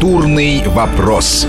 Культурный вопрос.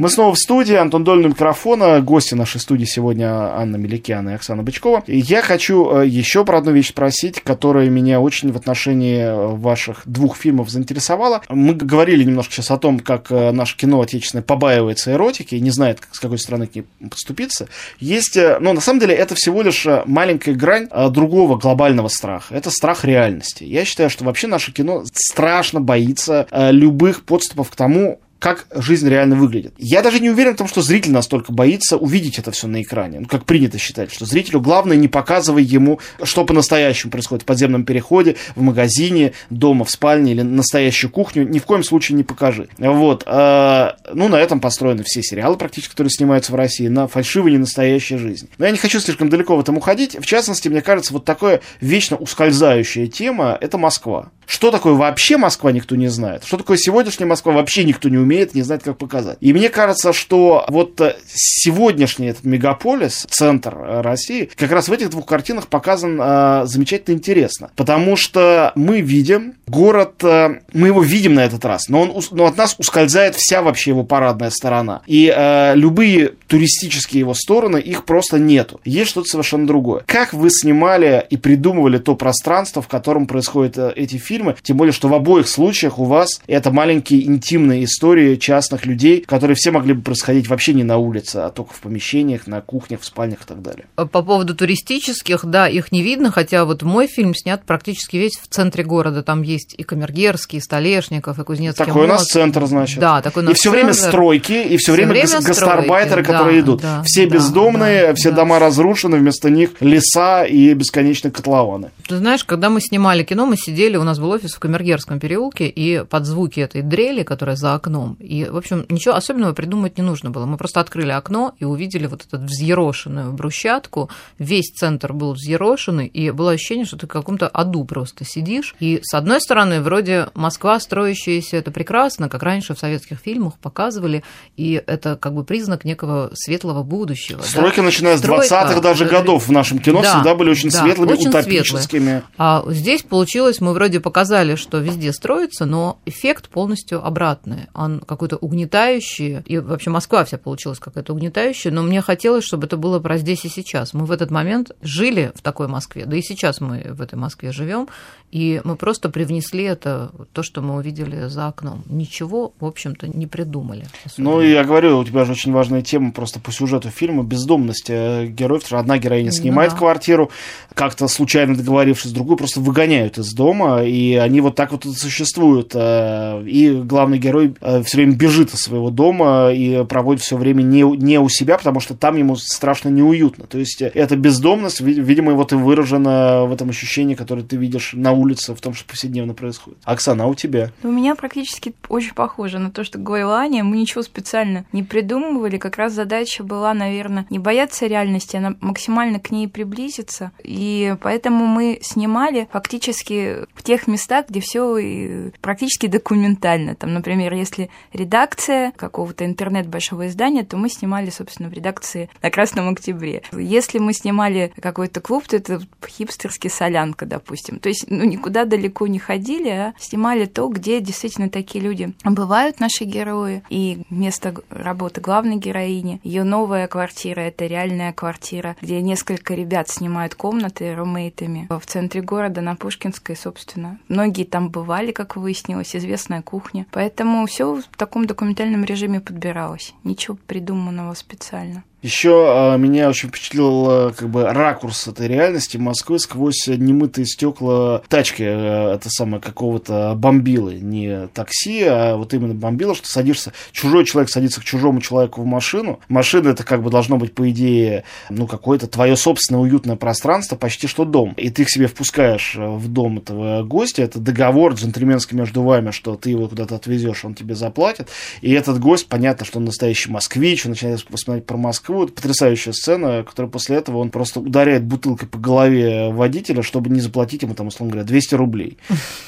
Мы снова в студии, Антон Долин микрофона, гости нашей студии сегодня Анна Меликяна и Оксана Бычкова. И я хочу э, еще про одну вещь спросить, которая меня очень в отношении э, ваших двух фильмов заинтересовала. Мы говорили немножко сейчас о том, как э, наше кино отечественное побаивается эротики и не знает, с какой стороны к ней подступиться. Есть, но на самом деле это всего лишь маленькая грань другого глобального страха. Это страх реальности. Я считаю, что вообще наше кино страшно боится любых подступов к тому, как жизнь реально выглядит. Я даже не уверен в том, что зритель настолько боится увидеть это все на экране. Ну, как принято считать, что зрителю главное не показывай ему, что по-настоящему происходит в подземном переходе, в магазине, дома, в спальне или настоящую кухню. Ни в коем случае не покажи. Вот. А, ну, на этом построены все сериалы практически, которые снимаются в России, на фальшивой ненастоящей жизни. Но я не хочу слишком далеко в этом уходить. В частности, мне кажется, вот такая вечно ускользающая тема – это Москва. Что такое вообще Москва, никто не знает. Что такое сегодняшняя Москва, вообще никто не умеет, не знает, как показать. И мне кажется, что вот э, сегодняшний этот мегаполис, центр э, России, как раз в этих двух картинах показан э, замечательно интересно. Потому что мы видим город, э, мы его видим на этот раз, но, он, но от нас ускользает вся вообще его парадная сторона. И э, любые туристические его стороны, их просто нету. Есть что-то совершенно другое. Как вы снимали и придумывали то пространство, в котором происходят э, эти фильмы, тем более, что в обоих случаях у вас это маленькие интимные истории частных людей, которые все могли бы происходить вообще не на улице, а только в помещениях, на кухнях, в спальнях и так далее. По поводу туристических, да, их не видно, хотя вот мой фильм снят практически весь в центре города. Там есть и Камергерский, и Столешников, и Кузнецкий Такой мост. у нас центр, значит. Да, такой у нас И все время стройки, и все время, время гас- гастарбайтеры, да, которые идут. Да, все да, бездомные, да, все да. дома разрушены, вместо них леса и бесконечные котлованы. Ты знаешь, когда мы снимали кино, мы сидели, у нас был офис в Камергерском переулке, и под звуки этой дрели, которая за окном, и, в общем, ничего особенного придумать не нужно было. Мы просто открыли окно и увидели вот эту взъерошенную брусчатку, весь центр был взъерошенный, и было ощущение, что ты в каком-то аду просто сидишь. И, с одной стороны, вроде Москва строящаяся, это прекрасно, как раньше в советских фильмах показывали, и это как бы признак некого светлого будущего. Стройки, да? начиная с 20-х даже годов в нашем кино, да, всегда были очень да, светлыми, очень утопическими. Светлые. А здесь получилось, мы вроде показали, что везде строится, но эффект полностью обратный. Он какой-то угнетающий, и вообще Москва вся получилась какая-то угнетающая, но мне хотелось, чтобы это было про здесь и сейчас. Мы в этот момент жили в такой Москве, да и сейчас мы в этой Москве живем, и мы просто привнесли это, то, что мы увидели за окном. Ничего, в общем-то, не придумали. Особенно. Ну, я говорю, у тебя же очень важная тема просто по сюжету фильма бездомность э, героев. Одна героиня снимает да. квартиру, как-то случайно договорившись с другой, просто выгоняют из дома, и они вот так вот существуют. Э, и главный герой э, все время бежит из своего дома и проводит все время не, не у себя, потому что там ему страшно неуютно. То есть эта бездомность, видимо, вот и выражена в этом ощущении, которое ты видишь на улице в том, что повседневно происходит. Оксана, а у тебя? У меня практически очень похоже на то, что говорила Аня. Мы ничего специально не придумывали. Как раз задача была, наверное, не бояться реальности, а максимально к ней приблизиться. И поэтому мы снимали фактически в тех местах, где все практически документально. Там, например, если редакция какого-то интернет большого издания, то мы снимали, собственно, в редакции на Красном Октябре. Если мы снимали какой-то клуб, то это хипстерский солянка, допустим. То есть, ну, никуда далеко не ходили, а снимали то, где действительно такие люди бывают, наши герои, и место работы главной героини. Ее новая квартира — это реальная квартира, где несколько ребят снимают комнаты румейтами в центре города, на Пушкинской, собственно. Многие там бывали, как выяснилось, известная кухня. Поэтому все в таком документальном режиме подбиралось. Ничего придуманного специально. Еще э, меня очень впечатлил э, как бы ракурс этой реальности Москвы сквозь немытые стекла тачки, э, это самое какого-то бомбилы, не такси, а вот именно бомбила, что садишься, чужой человек садится к чужому человеку в машину. Машина это как бы должно быть по идее ну какое-то твое собственное уютное пространство, почти что дом, и ты к себе впускаешь в дом этого гостя, это договор джентльменский между вами, что ты его куда-то отвезешь, он тебе заплатит, и этот гость, понятно, что он настоящий москвич, он начинает вспоминать про Москву Это потрясающая сцена, которая после этого он просто ударяет бутылкой по голове водителя, чтобы не заплатить ему, там, условно говоря, 200 рублей.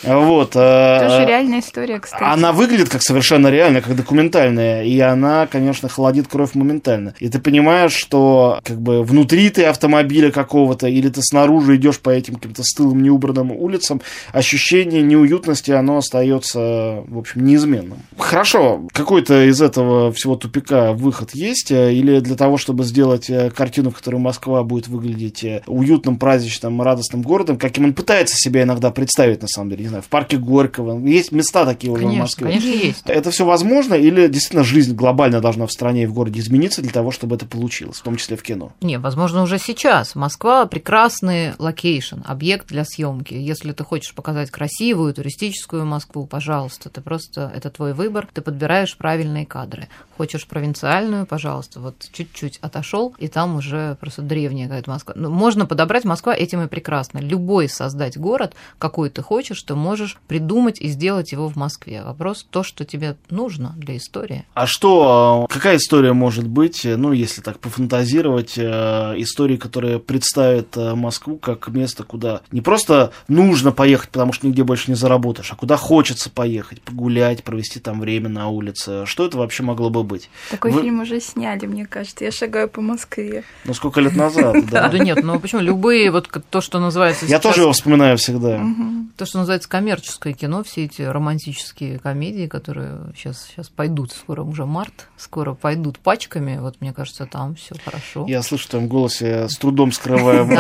Вот. Э, Тоже реальная история, кстати. Она выглядит как совершенно реальная, как документальная, и она, конечно, холодит кровь моментально. И ты понимаешь, что как бы внутри ты автомобиля какого-то, или ты снаружи идешь по этим каким-то стылым, неубранным улицам, ощущение неуютности, оно остается, в общем, неизменным. Хорошо, какой-то из этого всего тупика выход есть, э, или для того, чтобы сделать э, картину, в которой Москва будет выглядеть э, уютным, праздничным, радостным городом, каким он пытается себя иногда представить, на самом деле, не знаю, в парке Горького, есть места такие уже конечно, в Москве. Конечно, есть. Это все возможно, или действительно жизнь глобально должна в стране и в городе измениться для того, чтобы это получилось, в том числе в кино? Не, возможно, уже сейчас. Москва прекрасный location, объект для съемки. Если ты хочешь показать красивую туристическую Москву, пожалуйста, ты просто это твой выбор, ты подбираешь правильные кадры. Хочешь провинциальную, пожалуйста, вот чуть-чуть отошел, и там уже просто древняя какая-то Москва. Ну, можно подобрать Москва этим и прекрасно. Любой создать город, какой ты хочешь, ты можешь придумать и сделать его в Москве. Вопрос то, что тебе нужно для истории. А что, а, какая история может быть, ну, если так пофантазировать, э, истории, которая представит э, Москву как место, куда не просто нужно поехать, потому что нигде больше не заработаешь, а куда хочется поехать, погулять, провести там время на улице. Что это вообще могло бы быть? Такой Вы... фильм уже сняли, мне кажется. Я шагаю по Москве. Ну, сколько лет назад, да? Да нет, ну почему? Любые, вот то, что называется Я тоже его вспоминаю всегда. То, что называется коммерческое кино, все эти романтические комедии, которые сейчас, сейчас пойдут, скоро уже март, скоро пойдут пачками, вот мне кажется, там все хорошо. Я слышу в твоем голосе с трудом скрываемый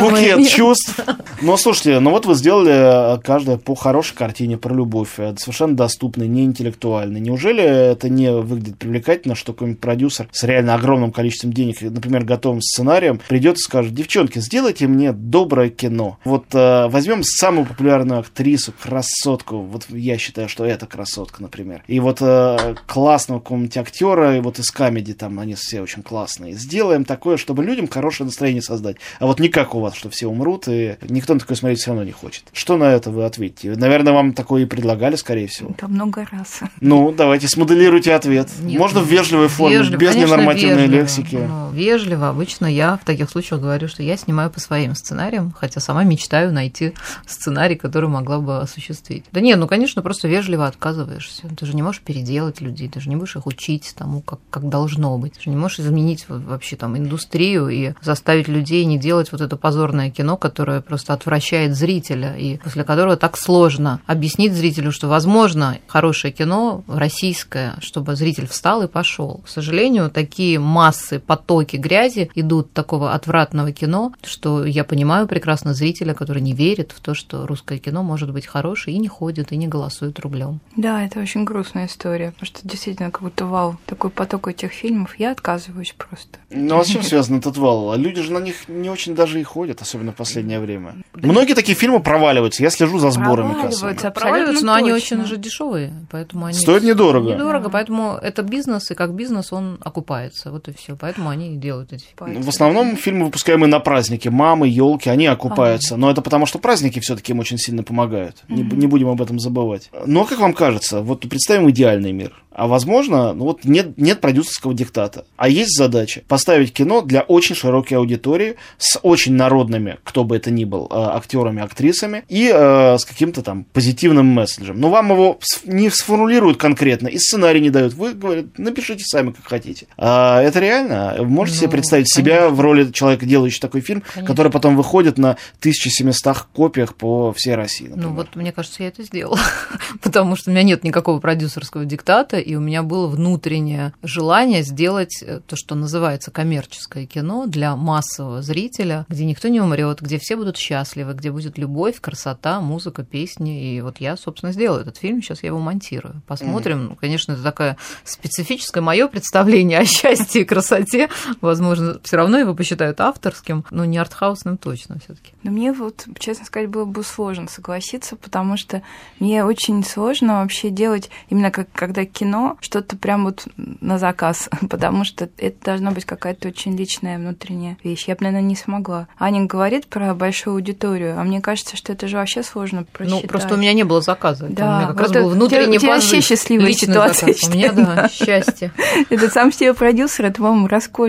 букет чувств. Но слушайте, ну вот вы сделали э, каждая по хорошей картине про любовь, э, совершенно доступной, не интеллектуальной. Неужели это не выглядит привлекательно, что какой-нибудь продюсер с реально огромным количеством денег, например, готовым сценарием, придет и скажет, девчонки, сделайте мне доброе кино. Вот э, возьмем самую популярную актрису, красотку, вот я считаю, что это красотка, например. И вот э, классного какого-нибудь актера, и вот из камеди там они все очень классные. Сделаем такое, чтобы людям хорошее настроение создать. А вот не как у вас, что все умрут, и никто на такое смотреть все равно не хочет. Что на это вы ответите? Наверное, вам такое и предлагали, скорее всего. Да много раз. Ну, давайте смоделируйте ответ. Нет, Можно в вежливой форме, вежливо, без ненормативной вежливо. лексики. Ну, вежливо. Обычно я в таких случаях говорю, что я снимаю по своим сценариям, хотя сама мечтаю найти сценарий, который могла бы осуществить. Да нет, ну, конечно, просто вежливо отказываешься. Ты же не можешь переделать людей, ты же не будешь их учить тому, как, как должно быть. Ты же не можешь изменить вообще там индустрию и заставить людей не делать вот это позорное кино, которое просто отвращает зрителя, и после которого так сложно объяснить зрителю, что, возможно, хорошее кино российское, чтобы зритель встал и пошел. К сожалению, такие массы, потоки грязи идут такого отвратного кино, что я понимаю прекрасно зрителя, который не верит в то, что русское кино может быть хорошее и не ходит, и не голосует рублем. Да, это очень грустная история, потому что действительно как будто вал, такой поток этих фильмов, я отказываюсь просто. Ну, а с чем связан этот вал? Люди же на них не очень даже и ходят, особенно в последнее время. Многие такие фильмы проваливаются. Я слежу за сборами проваливаются, проваливаются, но они очень же дешевые, поэтому они стоят недорого. Недорого, поэтому это бизнес, и как бизнес он окупается, вот и все. Поэтому они делают эти фильмы. В основном фильмы, выпускаемые на праздники, мамы, елки, они окупаются. Но это потому, что праздники все-таки им очень сильно помогают. Не, не будем об этом забывать. Но как вам кажется, вот представим идеальный мир. А возможно, ну вот нет, нет продюсерского диктата. А есть задача поставить кино для очень широкой аудитории с очень народными, кто бы это ни был, э, актерами, актрисами и э, с каким-то там позитивным месседжем. Но вам его не сформулируют конкретно и сценарий не дают. Вы говорите, напишите сами, как хотите. А это реально? Можете ну, себе представить конечно. себя в роли человека, делающего такой фильм, конечно. который потом выходит на 1700 копиях по всей России? Например? Ну вот, мне кажется, я это сделала. Потому что у меня нет никакого продюсерского диктата, и у меня было внутреннее желание сделать э, то, что называется коммерческое кино для массового зрителя, где никто не умрет, где все будут счастливы, где будет любовь, красота, музыка, песни. И вот я, собственно, сделала этот фильм, сейчас я его монтирую. Посмотрим. Mm-hmm. Конечно, это такое специфическое мое представление о счастье и красоте. Возможно, все равно его посчитают авторским, но не артхаусным точно все-таки. Но мне вот, честно сказать, было бы сложно согласиться, потому что мне очень сложно вообще делать именно как когда кино что-то прям вот на заказ, потому что это должна быть какая-то очень личная внутренняя вещь. Я бы, наверное, не смогла. Аня говорит про большую аудиторию, а мне кажется, что это же вообще сложно просчитать. Ну, просто у меня не было заказа. Да, у меня как вот раз это- был внутренний у тебя позыв, вообще счастливая ситуация, заказ. У меня, да, счастье. Это сам себе продюсер, это, по-моему,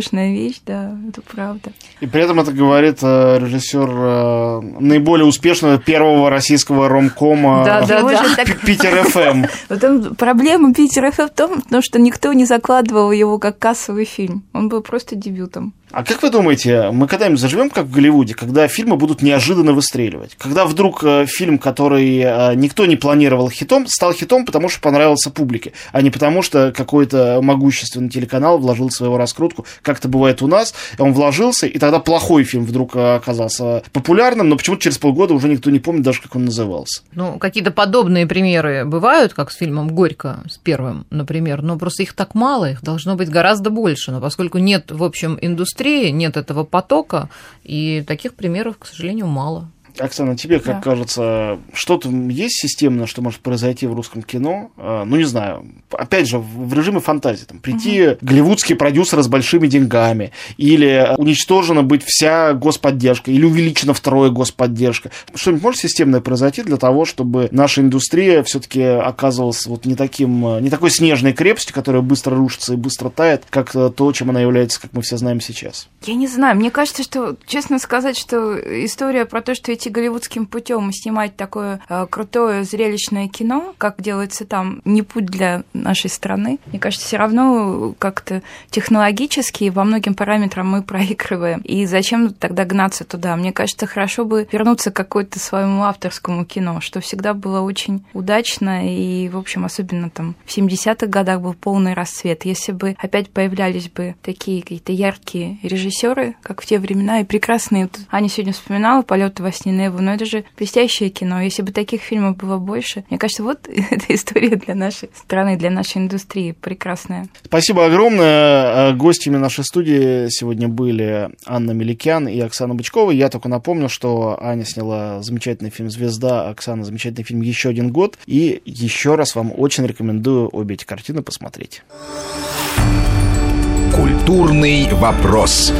роскошная вещь, да, это правда. И при этом это говорит э, режиссер э, наиболее успешного первого российского ромкома Да, да, Питер ФМ. Вот там проблема Питера ФМ в том, что никто не закладывал его как кассовый фильм. Он был просто дебютом. А как вы думаете, мы когда-нибудь заживем как в Голливуде, когда фильмы будут неожиданно выстреливать? Когда вдруг э, фильм, который э, никто не планировал хитом, стал хитом, потому что понравился публике, а не потому что какой-то могущественный телеканал вложил свою раскрутку, как это бывает у нас, он вложился, и тогда плохой фильм вдруг э, оказался популярным, но почему-то через полгода уже никто не помнит даже, как он назывался. Ну, какие-то подобные примеры бывают, как с фильмом «Горько», с первым, например, но просто их так мало, их должно быть гораздо больше. Но поскольку нет, в общем, индустрии, нет этого потока, и таких примеров, к сожалению, мало. Оксана, тебе, как Да. кажется, что-то есть системно, что может произойти в русском кино? Э, Ну, не знаю. Опять же, в режиме фантазии. Там, прийти голливудские продюсеры с большими деньгами, или уничтожена быть вся господдержка, или увеличена второе господдержка. Что-нибудь может системное произойти для того, чтобы наша индустрия все-таки оказывалась вот не, таким, не такой снежной крепостью, которая быстро рушится и быстро тает, как э, то, чем она является, как мы все знаем сейчас? Я не знаю, мне кажется, что, честно сказать, что история про то, что идти голливудским путем и снимать такое э, крутое зрелищное кино, как делается там, не путь для нашей страны. Мне кажется, все равно как-то технологически во многим параметрам мы проигрываем. И зачем тогда гнаться туда? Мне кажется, хорошо бы вернуться к какой-то своему авторскому кино, что всегда было очень удачно и, в общем, особенно там в 70-х годах был полный расцвет. Если бы опять появлялись бы такие какие-то яркие режиссеры, как в те времена, и прекрасные. Вот Аня сегодня вспоминала «Полеты во сне Неву», но это же блестящее кино. Если бы таких фильмов было больше, мне кажется, вот эта история для нашей страны, для нашей индустрии прекрасная. Спасибо огромное. Э, Гостями нашей студии сегодня были Анна Меликян и Оксана Бычкова. Я только напомню, что Аня сняла замечательный фильм «Звезда», а Оксана замечательный фильм «Еще один год». И еще раз вам очень рекомендую обе эти картины посмотреть. Культурный вопрос.